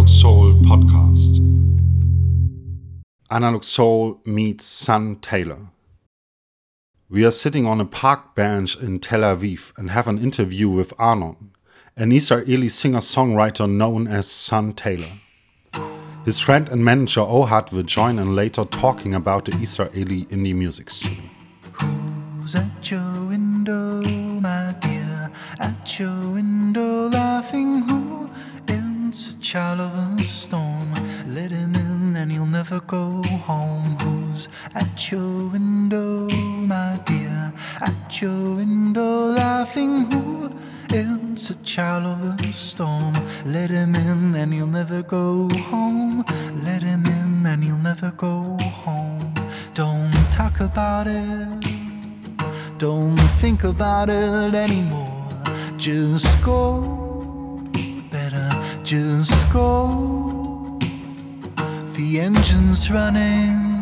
Analog Soul podcast. Analog Soul meets Sun Tailor. We are sitting on a park bench in Tel Aviv and have an interview with Arnon, an Israeli singer songwriter known as Sun Tailor. His friend and manager Ohad will join in later talking about the Israeli indie music scene. Who's at your window, my dear? At your window, laughing who? It's a child of a storm. Let him in and he'll never go home. Who's at your window, my dear? At your window, laughing who? It's a child of the storm. Let him in and he'll never go home. Let him in and he'll never go home. Don't talk about it. Don't think about it anymore. Just go. Just go. The engine's running.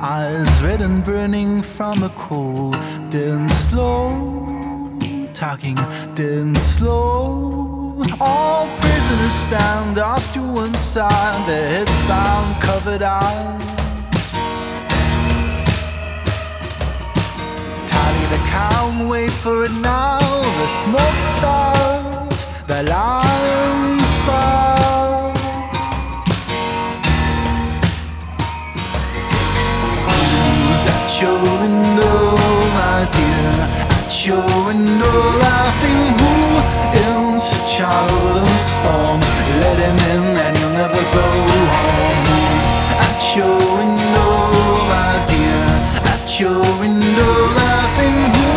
Eyes red and burning from the cold. Then slow. Talking, then slow. All prisoners stand off to one side, their heads bound, covered eyes. Tally the count, wait for it now. The smoke starts, lions fall. Who's at your window, my dear? At your window, laughing who is a child of the storm? Let him in and he'll never go home. Who's at your window, my dear? At your window, laughing who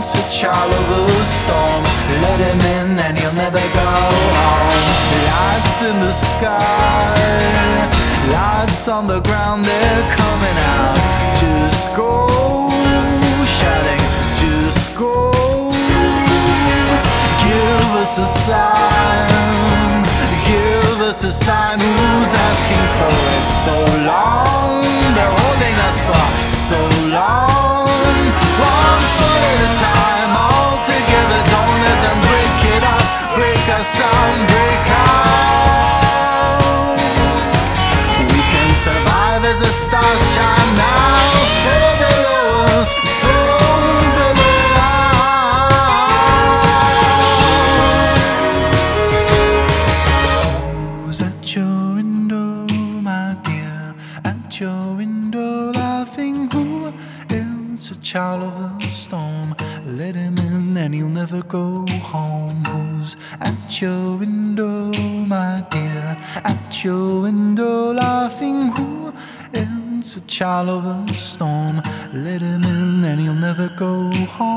is a child of the he'll never go home. Lights in the sky, lights on the ground, they're coming out. Just go, shouting, just go. Give us a sign, give us a sign. Who's asking for it so long? They're holding us for so long. On, break out. Child of the storm. Let him in and he'll never go home.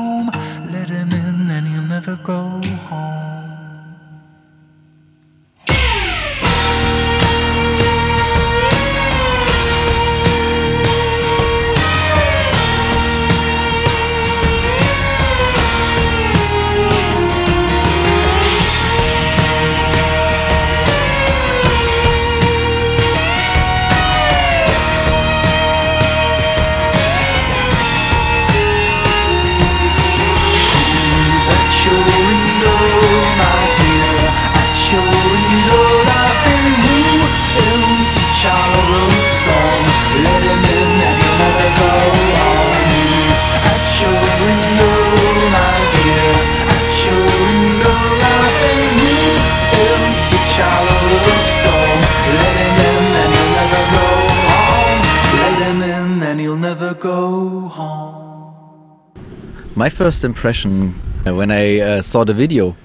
First impression uh, when I uh, saw the video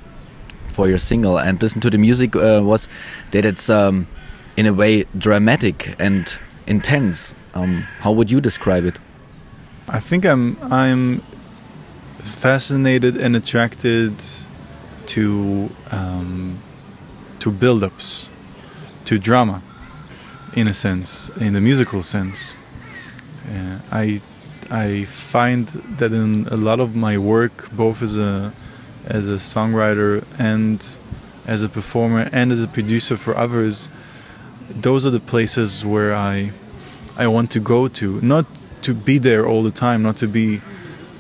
for your single and listened to the music uh, was that it's um, in a way dramatic and intense. Um, how would you describe it? I think I'm I'm fascinated and attracted to um, to build-ups, to drama, in a sense, in the musical sense. Uh, I I find that in a lot of my work, both as a as a songwriter and as a performer and as a producer for others, those are the places where I I want to go to. Not to be there all the time, not to be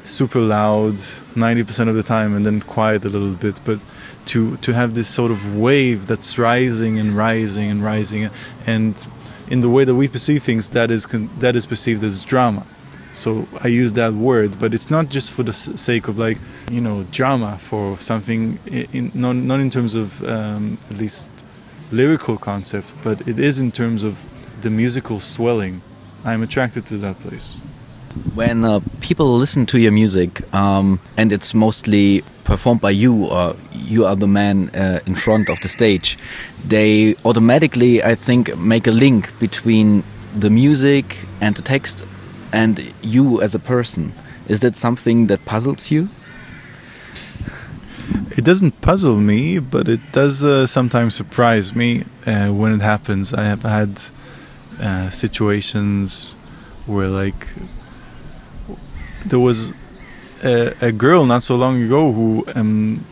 super loud 90% of the time and then quiet a little bit, but to to have this sort of wave that's rising and rising and rising, and in the way that we perceive things, that is that is perceived as drama. So I use that word, but it's not just for the sake of like you know drama for something, in, not not in terms of um, at least lyrical concept, but it is in terms of the musical swelling. I'm attracted to that place. When uh, people listen to your music um, and it's mostly performed by you or you are the man uh, in front of the stage, they automatically, I think, make a link between the music and the text and you as a person. Is that something that puzzles you? It doesn't puzzle me, but it does uh, sometimes surprise me uh, when it happens. I have had uh, situations where, like, there was a, a, girl not so long ago who um,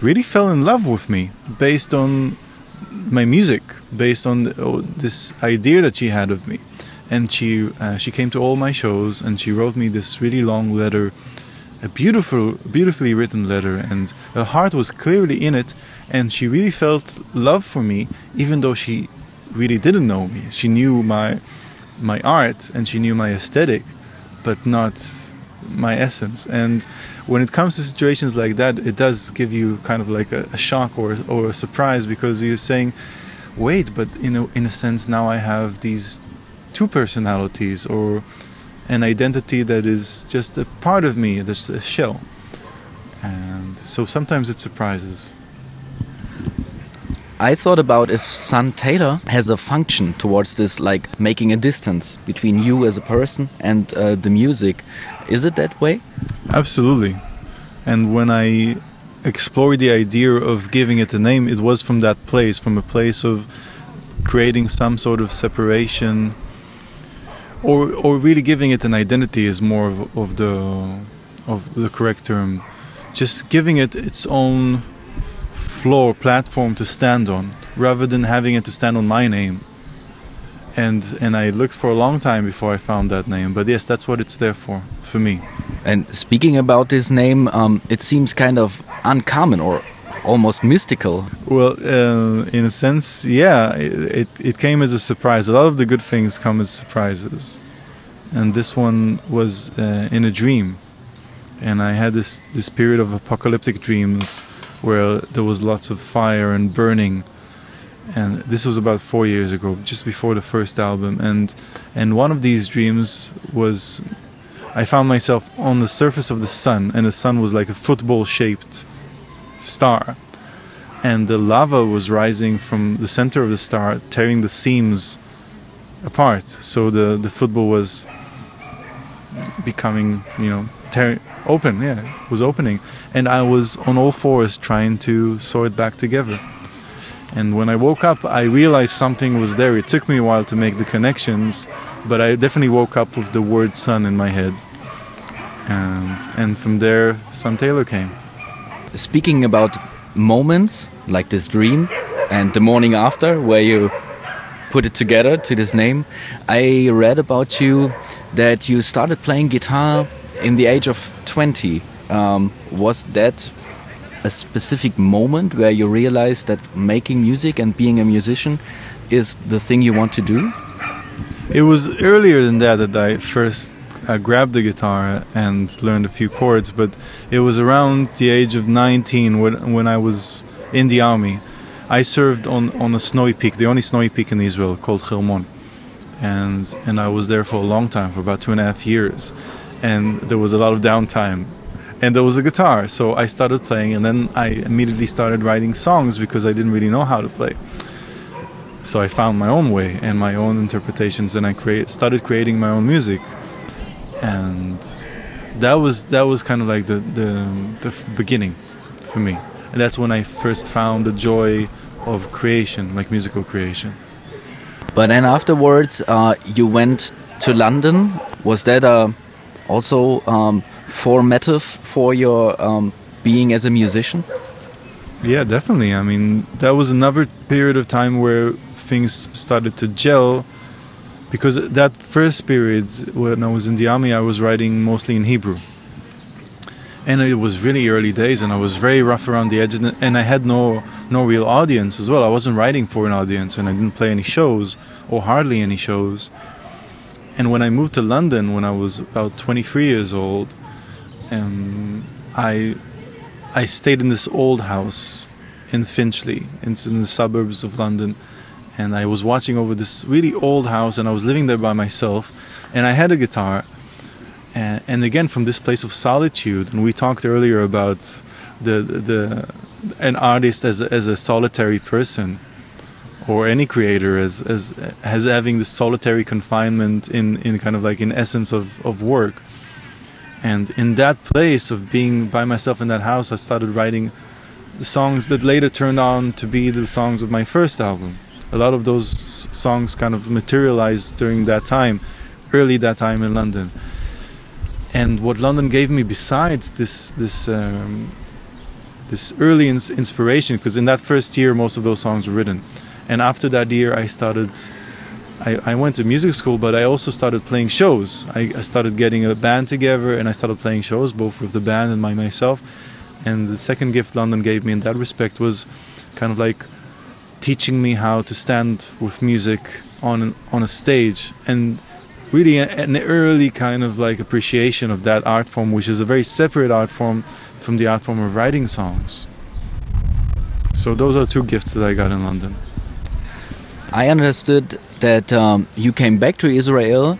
really fell in love with me based on my music, based on the, oh, this idea that she had of me. And she uh, she came to all my shows and she wrote me this really long letter a beautiful, beautifully written letter, and her heart was clearly in it, and she really felt love for me, even though she really didn't know me. She knew my my art and she knew my aesthetic, but not my essence. And when it comes to situations like that, it does give you kind of like a, a shock or or a surprise because you're saying, "Wait, but in a in a sense now I have these two personalities," or an identity that is just a part of me, that's a shell. And so sometimes it surprises. I thought about if Sun Tailor has a function towards this, like making a distance between you as a person and uh, the music. Is it that way? Absolutely. And when I explored the idea of giving it a name, it was from that place, from a place of creating some sort of separation or or really giving it an identity is more of, of the of the correct term. Just giving it its own floor platform to stand on, rather than having it to stand on my name. And and I looked for a long time before I found that name. But yes, that's what it's there for for me. And speaking about this name, um, it seems kind of uncommon or almost mystical. Well, uh, in a sense, yeah, it, it came as a surprise. A lot of the good things come as surprises, and this one was uh, in a dream, and I had this this period of apocalyptic dreams where there was lots of fire and burning, and this was about four years ago, just before the first album, and and one of these dreams was. I found myself on the surface of the sun, and the sun was like a football shaped star. And the lava was rising from the center of the star, tearing the seams apart. So the, the football was becoming, you know, tear, open. Yeah, was opening. And I was on all fours trying to sew it back together. And when I woke up, I realized something was there. It took me a while to make the connections, but I definitely woke up with the word sun in my head. And, and from there, Sun Tailor came speaking about moments like this dream and the morning after where you put it together to this name i read about you that you started playing guitar in the age of 20 um, was that a specific moment where you realized that making music and being a musician is the thing you want to do? It was earlier than that that i first I grabbed the guitar and learned a few chords, but it was around the age of 19 when, when I was in the army. I served on, on a snowy peak, the only snowy peak in Israel called Hermon. And, and I was there for a long time, for about two and a half years. And there was a lot of downtime. And there was a guitar, so I started playing, and then I immediately started writing songs because I didn't really know how to play. So I found my own way and my own interpretations, and I create, started creating my own music and that was that was kind of like the the, the beginning for me. And that's when i first found the joy of creation like musical creation. But then afterwards uh, you went to london. Was that uh, also um, formative for your um, being as a musician? Yeah definitely. I mean that was another period of time where things started to gel because that first period when I was in the army, I was writing mostly in Hebrew, and it was really early days, and I was very rough around the edges, and- I had no no real audience as well. I wasn't writing for an audience, and I didn't play any shows or hardly any shows. And when I moved to London when I was about 23 years old, um, I I stayed in this old house in Finchley. It's in the suburbs of London, and I was watching over this really old house, and I was living there by myself, and I had a guitar, and, and again from this place of solitude. And we talked earlier about the the, the an artist as as a solitary person, or any creator as as as having this solitary confinement in in kind of like in essence of of work. And in that place of being by myself in that house, I started writing the songs that later turned on to be the songs of my first album. A lot of those songs kind of materialized during that time, early that time in London. And what London gave me besides this this um, this early ins- inspiration, because in that first year most of those songs were written, and after that year I started. I, I went to music school, but I also started playing shows. I, I started getting a band together, and I started playing shows both with the band and by myself. And the second gift London gave me in that respect was kind of like teaching me how to stand with music on on a stage and really an early kind of like appreciation of that art form which is a very separate art form from the art form of writing songs so those are two gifts that I got in London I understood that um, you came back to Israel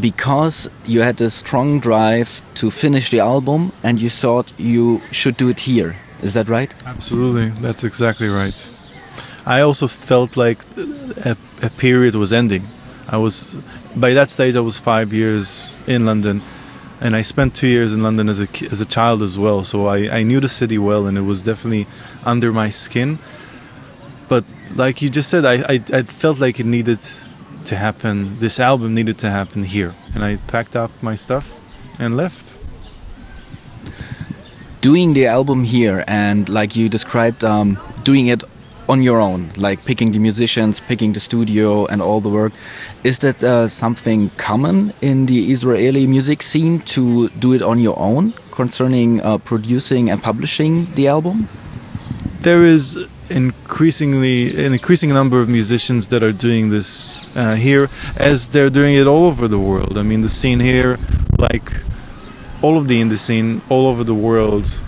because you had a strong drive to finish the album and you thought you should do it here. Is that right? Absolutely, that's exactly right. I also felt like a, a period was ending. I was by that stage I was five years in London, and I spent two years in London as a as a child as well. So I, I knew the city well, and it was definitely under my skin. But like you just said, I, I I felt like it needed to happen. This album needed to happen here, and I packed up my stuff and left. Doing the album here and like you described, um, doing it on your own, like picking the musicians, picking the studio, and all the work. Is that uh, something common in the Israeli music scene to do it on your own concerning uh, producing and publishing the album? there is increasingly an increasing number of musicians that are doing this uh, here as they're doing it all over the world i mean the scene here like all of the indie scene all over the world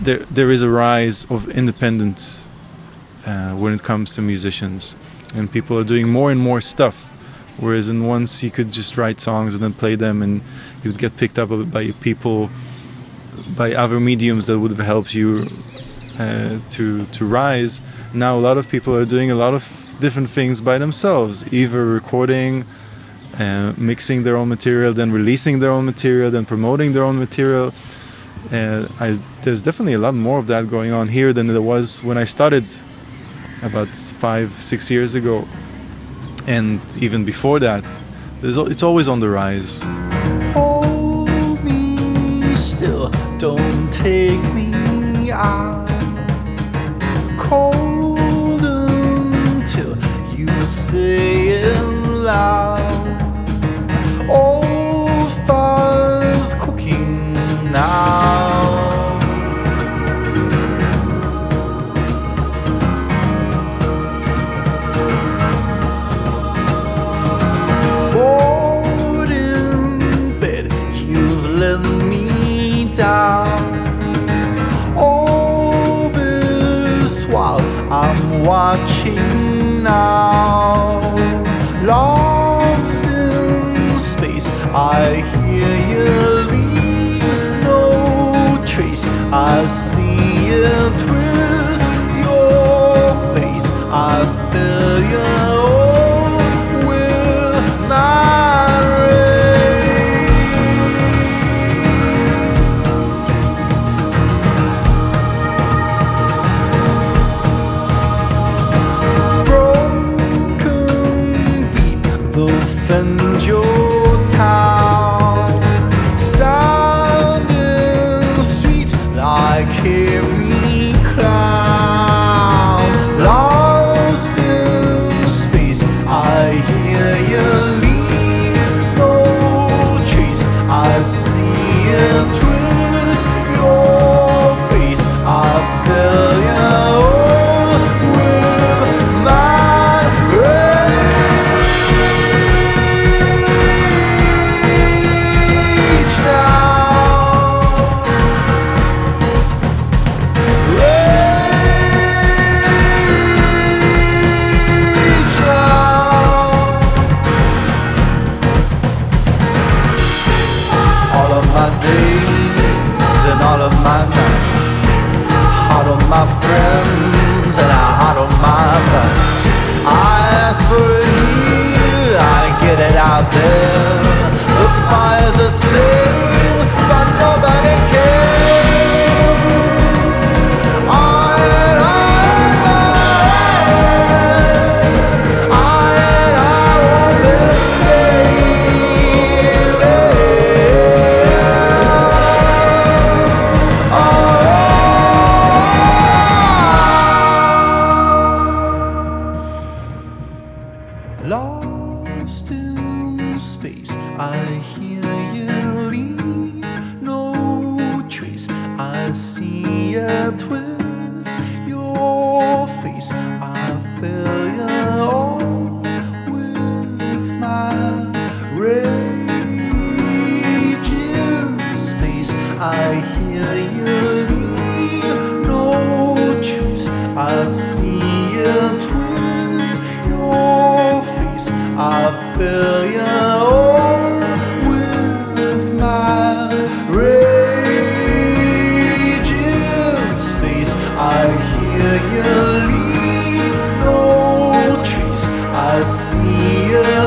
there there is a rise of independence uh, when it comes to musicians and people are doing more and more stuff whereas in once you could just write songs and then play them and you would get picked up by people by other mediums that would have helped you uh, to to rise. Now a lot of people are doing a lot of different things by themselves, either recording, uh, mixing their own material, then releasing their own material, then promoting their own material. Uh, I, there's definitely a lot more of that going on here than there was when I started about five, six years ago, and even before that. It's always on the rise. Hold me still, don't take me out. Cold until you say it loud. Old fire's cooking now. Standing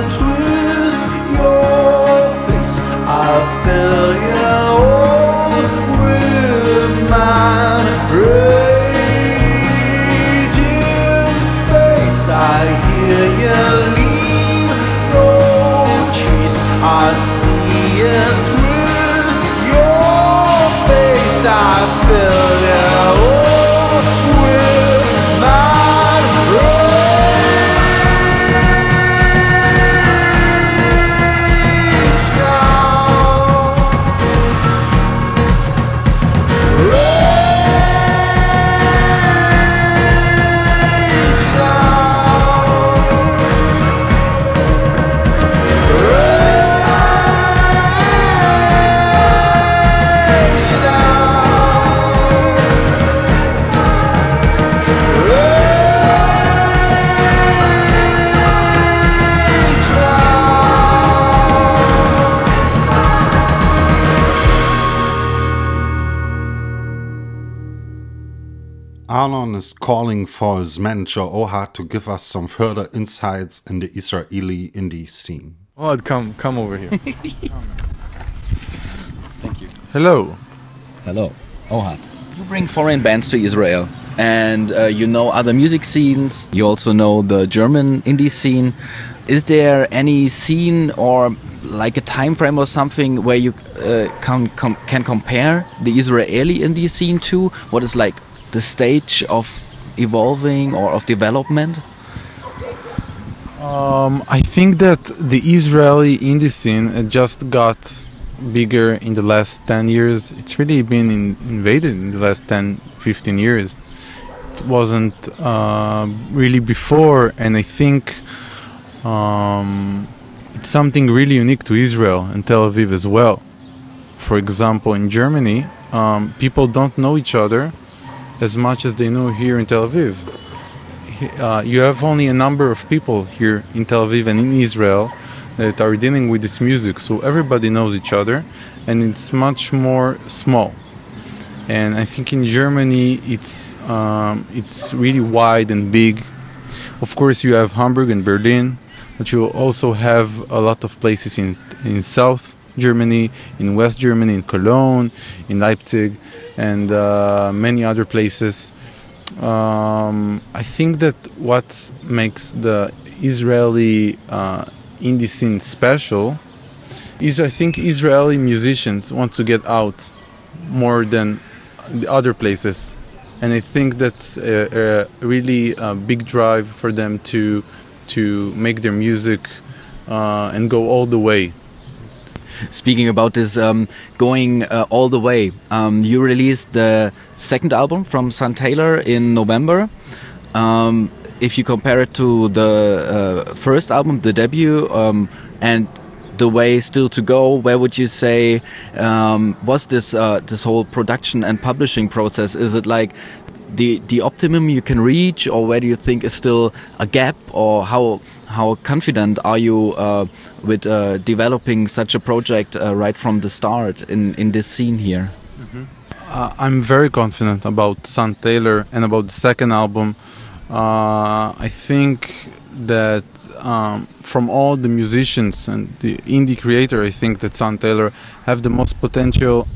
you Arnon is calling for his manager Ohad to give us some further insights in the Israeli indie scene. Oh, come, come over here. Thank you. Hello. Hello, Ohad. You bring foreign bands to Israel, and uh, you know other music scenes. You also know the German indie scene. Is there any scene or like a time frame or something where you uh, can com can compare the Israeli indie scene to what is like the stage of evolving or of development? Um, I think that the Israeli indie scene just got bigger in the last 10 years. It's really been in, invaded in the last 10, 15 years. It wasn't uh, really before, and I think um, it's something really unique to Israel and Tel Aviv as well. For example, in Germany, um, people don't know each other as much as they know here in Tel Aviv uh, you have only a number of people here in Tel Aviv and in Israel that are dealing with this music, so everybody knows each other, and it's much more small. And I think in Germany it's um, it's really wide and big. Of course, you have Hamburg and Berlin, but you also have a lot of places in in South Germany, in West Germany, in Cologne, in Leipzig, and uh, many other places um, I think that what makes the Israeli uh, indie scene special is I think Israeli musicians want to get out more than the other places, and I think that's a, a really a big drive for them to to make their music uh, and go all the way. Speaking about this um, going uh, all the way, um, you released the second album from Sun Tailor in November. Um, if you compare it to the uh, first album, the debut, um, and the way still to go, where would you say um, was this uh, this whole production and publishing process? Is it like the the optimum you can reach, or where do you think is still a gap, or how how confident are you uh, with uh, developing such a project uh, right from the start in in this scene here? Uh, I'm very confident about Sun Tailor and about the second album. Uh, I think that um, from all the musicians and the indie creator, I think that Sun Tailor have the most potential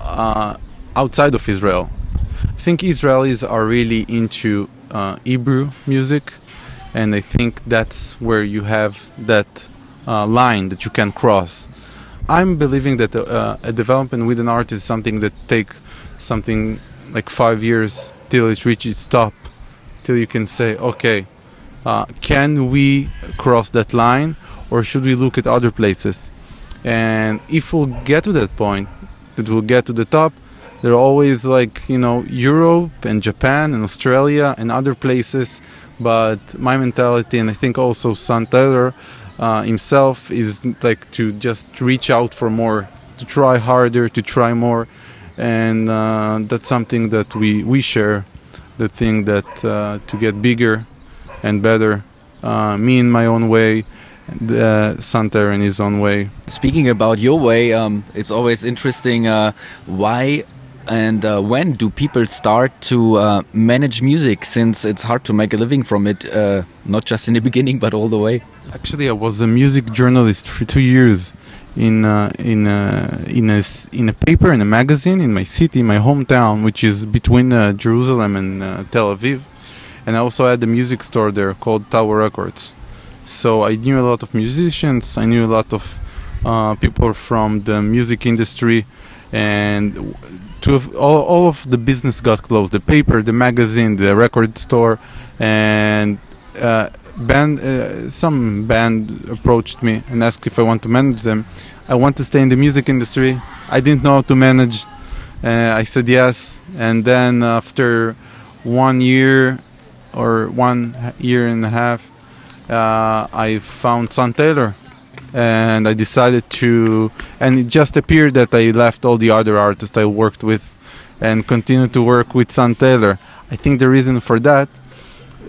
uh, outside of Israel. I think Israelis are really into uh, Hebrew music, and I think that's where you have that uh, line that you can cross. I'm believing that uh, a development with an art is something that take something like five years till it reaches its top, till you can say, okay, uh, can we cross that line, or should we look at other places? And if we'll get to that point, that we'll get to the top, there are always like you know Europe and Japan and Australia and other places. But my mentality, and I think also Sun Tailor uh, himself, is like to just reach out for more, to try harder, to try more, and uh, that's something that we we share. The thing that uh, to get bigger and better, uh, me in my own way, uh, Tailor in his own way. Speaking about your way, um, it's always interesting. Uh, why and uh, when do people start to uh, manage music? Since it's hard to make a living from it, uh, not just in the beginning, but all the way. Actually, I was a music journalist for two years in uh, in uh, in a in a paper in a magazine in my city, my hometown, which is between uh, Jerusalem and Tel Aviv, and I also had a music store there called Tower Records. So I knew a lot of musicians. I knew a lot of uh, people from the music industry, and all, all of the business got closed: the paper, the magazine, the record store, and uh, band. Uh, some band approached me and asked if I want to manage them. I want to stay in the music industry. I didn't know how to manage. Uh, I said yes, and then after one year or one year and a half, uh, I found Sun Tailor, and I decided to. And it just appeared that I left all the other artists I worked with, and continued to work with Sun Tailor. I think the reason for that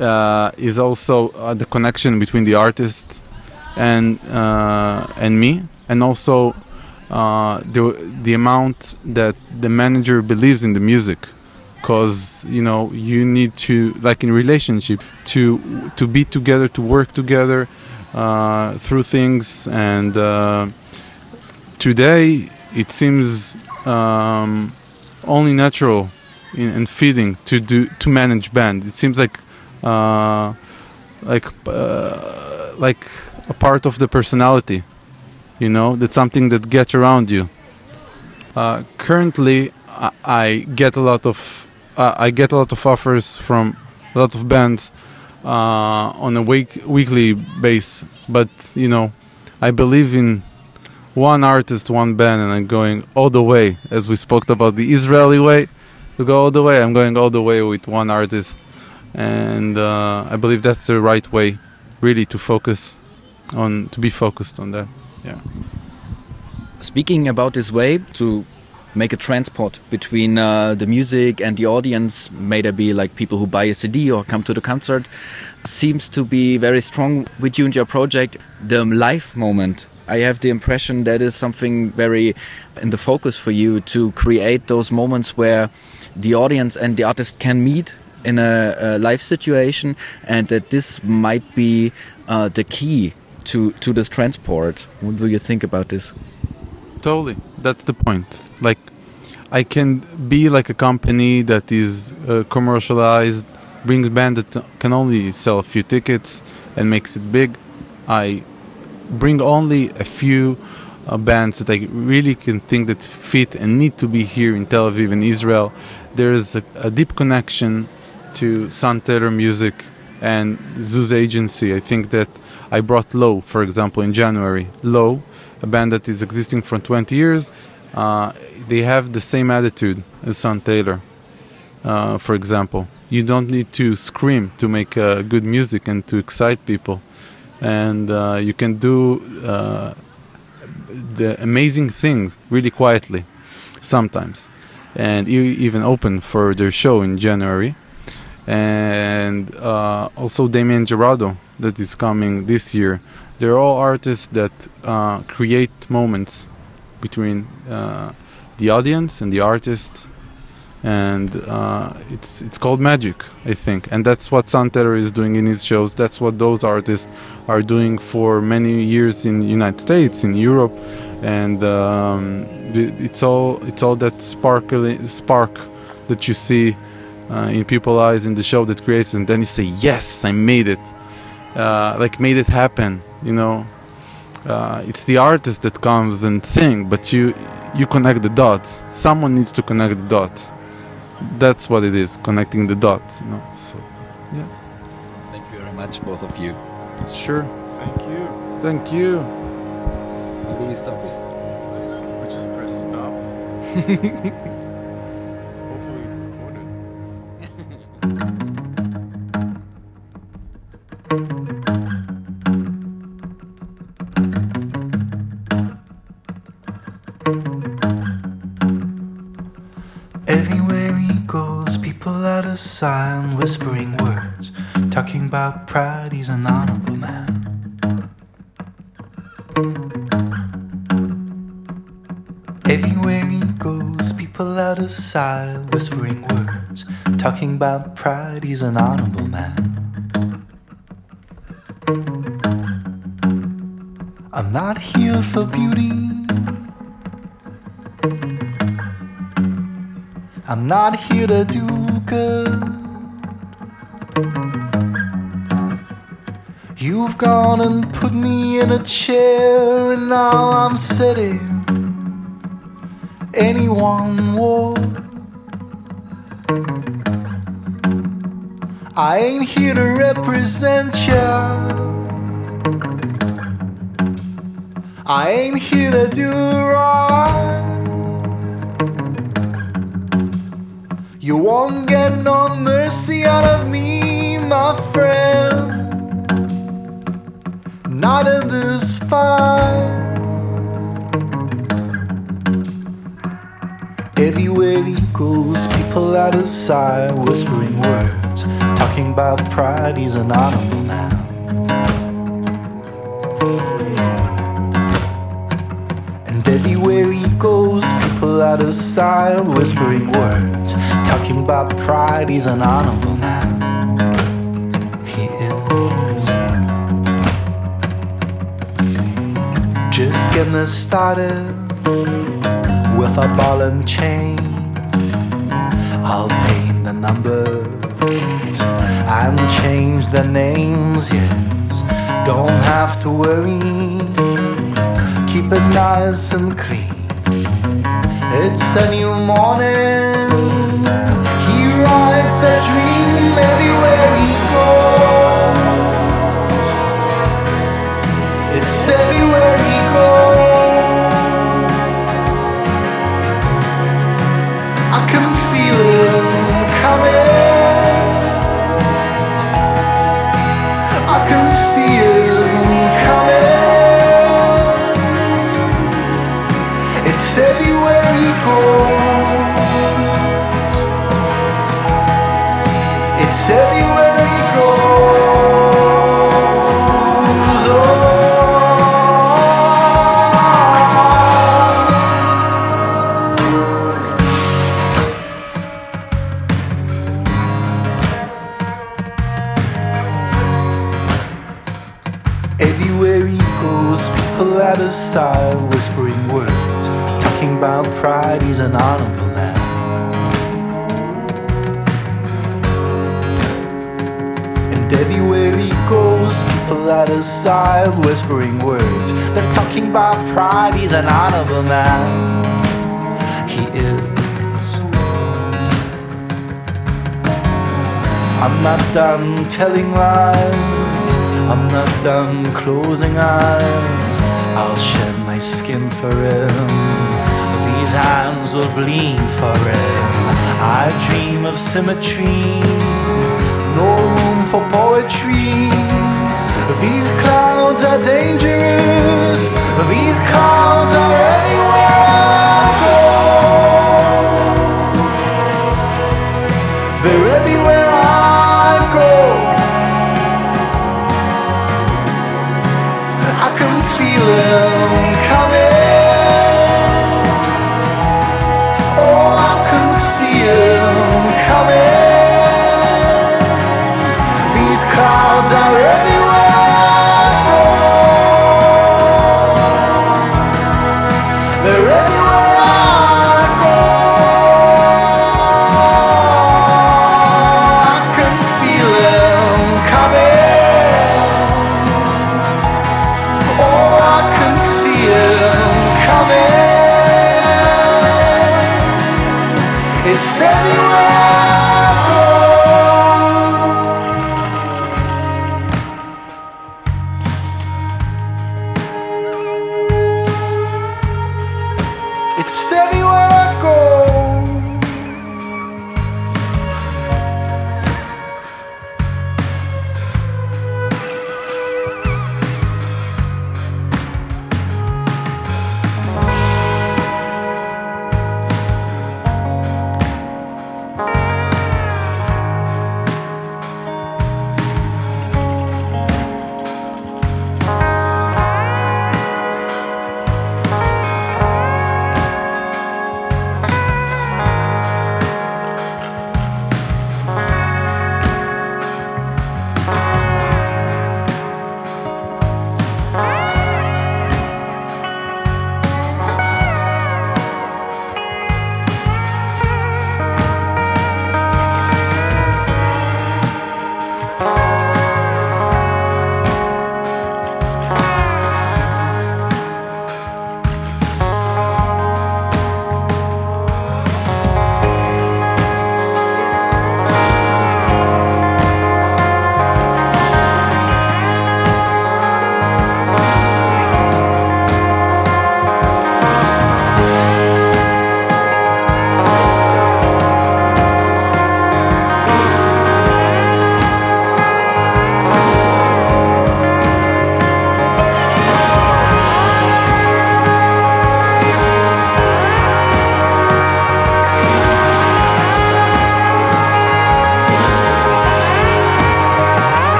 uh, is also uh, the connection between the artist and uh, and me, and also uh, the the amount that the manager believes in the music because you know you need to like in relationship to to be together to work together uh, through things and uh, today it seems um, only natural in, and fitting to do to manage band. It seems like uh, like uh, like a part of the personality you know that's something that gets around you. Uh, currently I, I get a lot of uh, I get a lot of offers from a lot of bands on a week weekly base. But you know I believe in one artist one band and I'm going all the way. As we spoke about the Israeli way to go all the way I'm going all the way with one artist. And uh, I believe that's the right way really to focus on to be focused on that. Yeah. Speaking about this way to make a transport between uh, the music and the audience, may there be like people who buy a CD or come to the concert, seems to be very strong with you and your project. The live moment, I have the impression that is something very in the focus for you to create those moments where the audience and the artist can meet in a, a live situation, and that this might be uh, the key to to this transport. What do you think about this? totally that's the point. Like i can be like a company that is uh, commercialized brings band that can only sell a few tickets and makes it big. I bring only a few uh, bands that i really can think that fit and need to be here in tel aviv in israel. There's a, a deep connection to Tailor music and Zuz agency. I think that i brought low for example in january. Low a band that is existing for 20 years, uh, they have the same attitude as Sun Tailor. Uh, for example, you don't need to scream to make uh, good music and to excite people, and uh, you can do uh, the amazing things really quietly, sometimes, and you even open for their show in January, and uh, also Damien Jurado that is coming this year they're all artists that uh, create moments between uh, the audience and the artist. And uh, it's it's called magic I think. And that's what Tailor is doing in his shows. That's what those artists are doing for many years in the United States in Europe. And um, it's all it's all that sparkly spark that you see uh, in people's eyes in the show that creates. And then you say yes I made it. Uh, like made it happen you know uh, it's the artist that comes and sing but you you connect the dots someone needs to connect the dots that's what it is connecting the dots you know so yeah Thank you very much, both of you. sure thank you thank you How do we stop it? We just press stop. Hopefully recorded. out sign, whispering words, talking about pride, he's an honorable man. Everywhere he goes, people out of sight, whispering words, talking about pride, he's an honorable man. I'm not here for beauty. I'm not here to do You've gone and put me in a chair, and now I'm sitting. Anyone would. I ain't here to represent ya. I ain't here to do right. Won't get no mercy out of me, my friend. Not in this fight. Everywhere he goes, people out of sight, whispering words, talking about pride. He's an honorable man. And everywhere he goes, people out of sight, whispering words, talking about pride. He's an honorable man. He is. Just getting us started with a ball and chain. I'll paint the numbers and change the names, yes. Don't have to worry, keep it nice and clean. It's a new morning. Rides the dream everywhere he goes. It's everywhere he goes. Everywhere he goes, people at his side whispering words, they're talking about pride. He's an honorable man. He is. I'm not done telling lies. I'm not done closing eyes. I'll shed my skin for him. These hands will bleed for him. I dream of symmetry. No for poetry. These clouds are dangerous. These clouds are everywhere